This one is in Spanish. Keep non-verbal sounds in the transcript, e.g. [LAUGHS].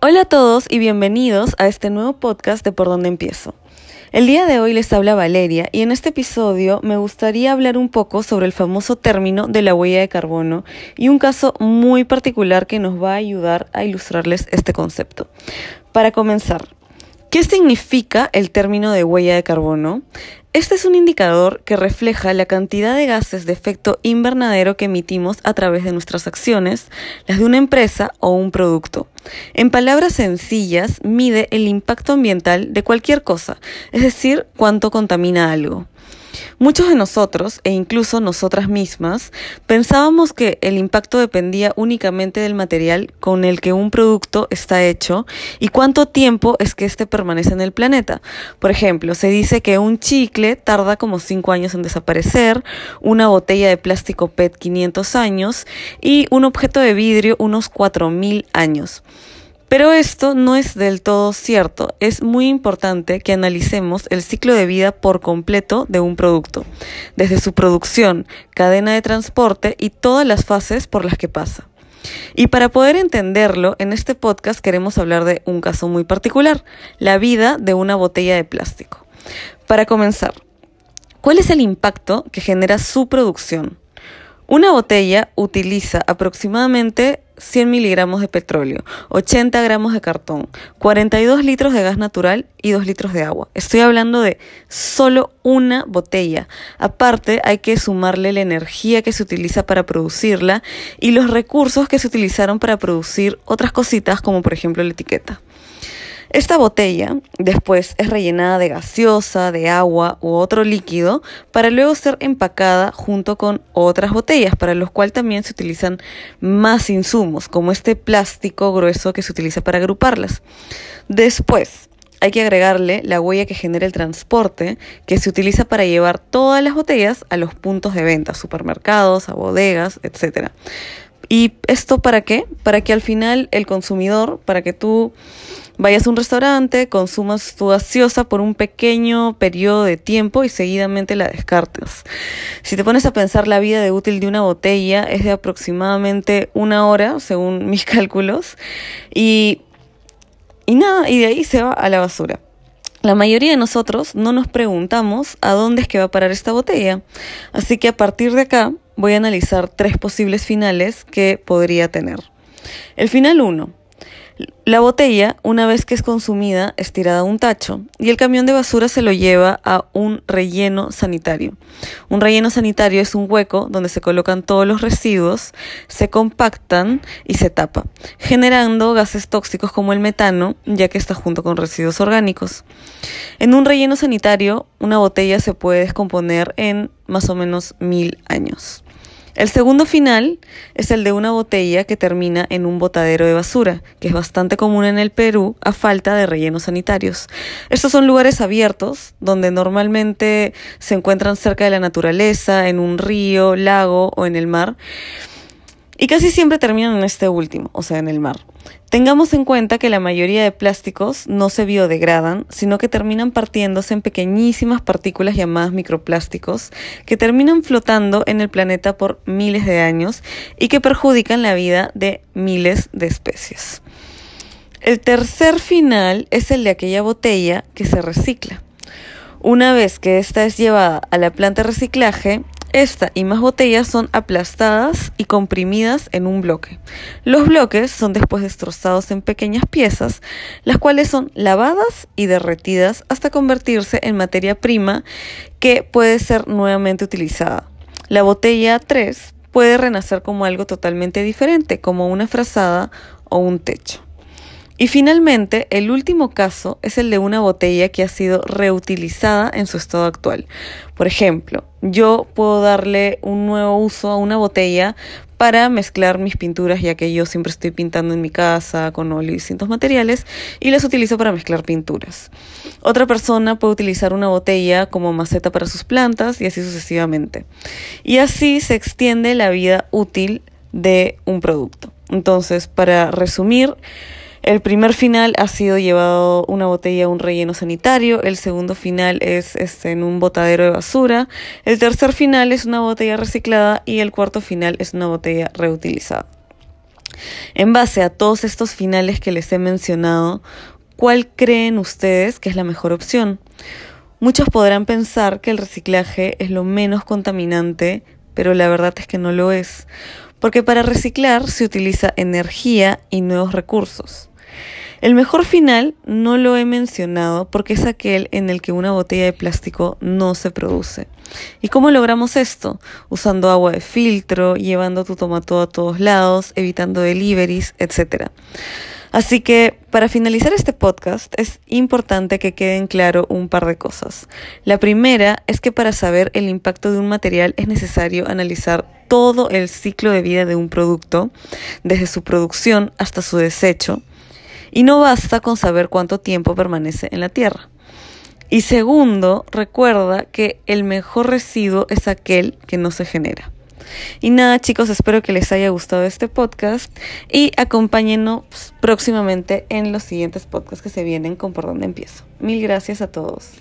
Hola a todos y bienvenidos a este nuevo podcast de Por dónde empiezo. El día de hoy les habla Valeria y en este episodio me gustaría hablar un poco sobre el famoso término de la huella de carbono y un caso muy particular que nos va a ayudar a ilustrarles este concepto. Para comenzar, ¿Qué significa el término de huella de carbono? Este es un indicador que refleja la cantidad de gases de efecto invernadero que emitimos a través de nuestras acciones, las de una empresa o un producto. En palabras sencillas, mide el impacto ambiental de cualquier cosa, es decir, cuánto contamina algo. Muchos de nosotros, e incluso nosotras mismas, pensábamos que el impacto dependía únicamente del material con el que un producto está hecho y cuánto tiempo es que éste permanece en el planeta. Por ejemplo, se dice que un chicle tarda como 5 años en desaparecer, una botella de plástico PET 500 años y un objeto de vidrio unos 4000 años. Pero esto no es del todo cierto. Es muy importante que analicemos el ciclo de vida por completo de un producto, desde su producción, cadena de transporte y todas las fases por las que pasa. Y para poder entenderlo, en este podcast queremos hablar de un caso muy particular, la vida de una botella de plástico. Para comenzar, ¿cuál es el impacto que genera su producción? Una botella utiliza aproximadamente 100 miligramos de petróleo, 80 gramos de cartón, 42 litros de gas natural y 2 litros de agua. Estoy hablando de solo una botella. Aparte, hay que sumarle la energía que se utiliza para producirla y los recursos que se utilizaron para producir otras cositas como por ejemplo la etiqueta. Esta botella después es rellenada de gaseosa, de agua u otro líquido para luego ser empacada junto con otras botellas, para los cuales también se utilizan más insumos, como este plástico grueso que se utiliza para agruparlas. Después, hay que agregarle la huella que genera el transporte, que se utiliza para llevar todas las botellas a los puntos de venta, supermercados, a bodegas, etc. ¿Y esto para qué? Para que al final el consumidor, para que tú vayas a un restaurante, consumas tu gaseosa por un pequeño periodo de tiempo y seguidamente la descartes. Si te pones a pensar la vida de útil de una botella es de aproximadamente una hora, según [LAUGHS] mis cálculos, y, y nada, y de ahí se va a la basura. La mayoría de nosotros no nos preguntamos a dónde es que va a parar esta botella, así que a partir de acá voy a analizar tres posibles finales que podría tener. El final 1. La botella, una vez que es consumida, es tirada a un tacho y el camión de basura se lo lleva a un relleno sanitario. Un relleno sanitario es un hueco donde se colocan todos los residuos, se compactan y se tapa, generando gases tóxicos como el metano, ya que está junto con residuos orgánicos. En un relleno sanitario, una botella se puede descomponer en más o menos mil años. El segundo final es el de una botella que termina en un botadero de basura, que es bastante común en el Perú a falta de rellenos sanitarios. Estos son lugares abiertos donde normalmente se encuentran cerca de la naturaleza, en un río, lago o en el mar. Y casi siempre terminan en este último, o sea, en el mar. Tengamos en cuenta que la mayoría de plásticos no se biodegradan, sino que terminan partiéndose en pequeñísimas partículas llamadas microplásticos, que terminan flotando en el planeta por miles de años y que perjudican la vida de miles de especies. El tercer final es el de aquella botella que se recicla. Una vez que esta es llevada a la planta de reciclaje, esta y más botellas son aplastadas y comprimidas en un bloque. Los bloques son después destrozados en pequeñas piezas, las cuales son lavadas y derretidas hasta convertirse en materia prima que puede ser nuevamente utilizada. La botella 3 puede renacer como algo totalmente diferente, como una frazada o un techo. Y finalmente, el último caso es el de una botella que ha sido reutilizada en su estado actual. Por ejemplo, yo puedo darle un nuevo uso a una botella para mezclar mis pinturas, ya que yo siempre estoy pintando en mi casa con óleo y distintos materiales, y las utilizo para mezclar pinturas. Otra persona puede utilizar una botella como maceta para sus plantas y así sucesivamente. Y así se extiende la vida útil de un producto. Entonces, para resumir, el primer final ha sido llevado una botella a un relleno sanitario, el segundo final es este, en un botadero de basura, el tercer final es una botella reciclada y el cuarto final es una botella reutilizada. En base a todos estos finales que les he mencionado, ¿cuál creen ustedes que es la mejor opción? Muchos podrán pensar que el reciclaje es lo menos contaminante, pero la verdad es que no lo es, porque para reciclar se utiliza energía y nuevos recursos. El mejor final no lo he mencionado porque es aquel en el que una botella de plástico no se produce. ¿Y cómo logramos esto? Usando agua de filtro, llevando tu tomato a todos lados, evitando deliveries, etc. Así que para finalizar este podcast es importante que queden claro un par de cosas. La primera es que para saber el impacto de un material es necesario analizar todo el ciclo de vida de un producto, desde su producción hasta su desecho, y no basta con saber cuánto tiempo permanece en la tierra. Y segundo, recuerda que el mejor residuo es aquel que no se genera. Y nada chicos, espero que les haya gustado este podcast y acompáñenos próximamente en los siguientes podcasts que se vienen con por dónde empiezo. Mil gracias a todos.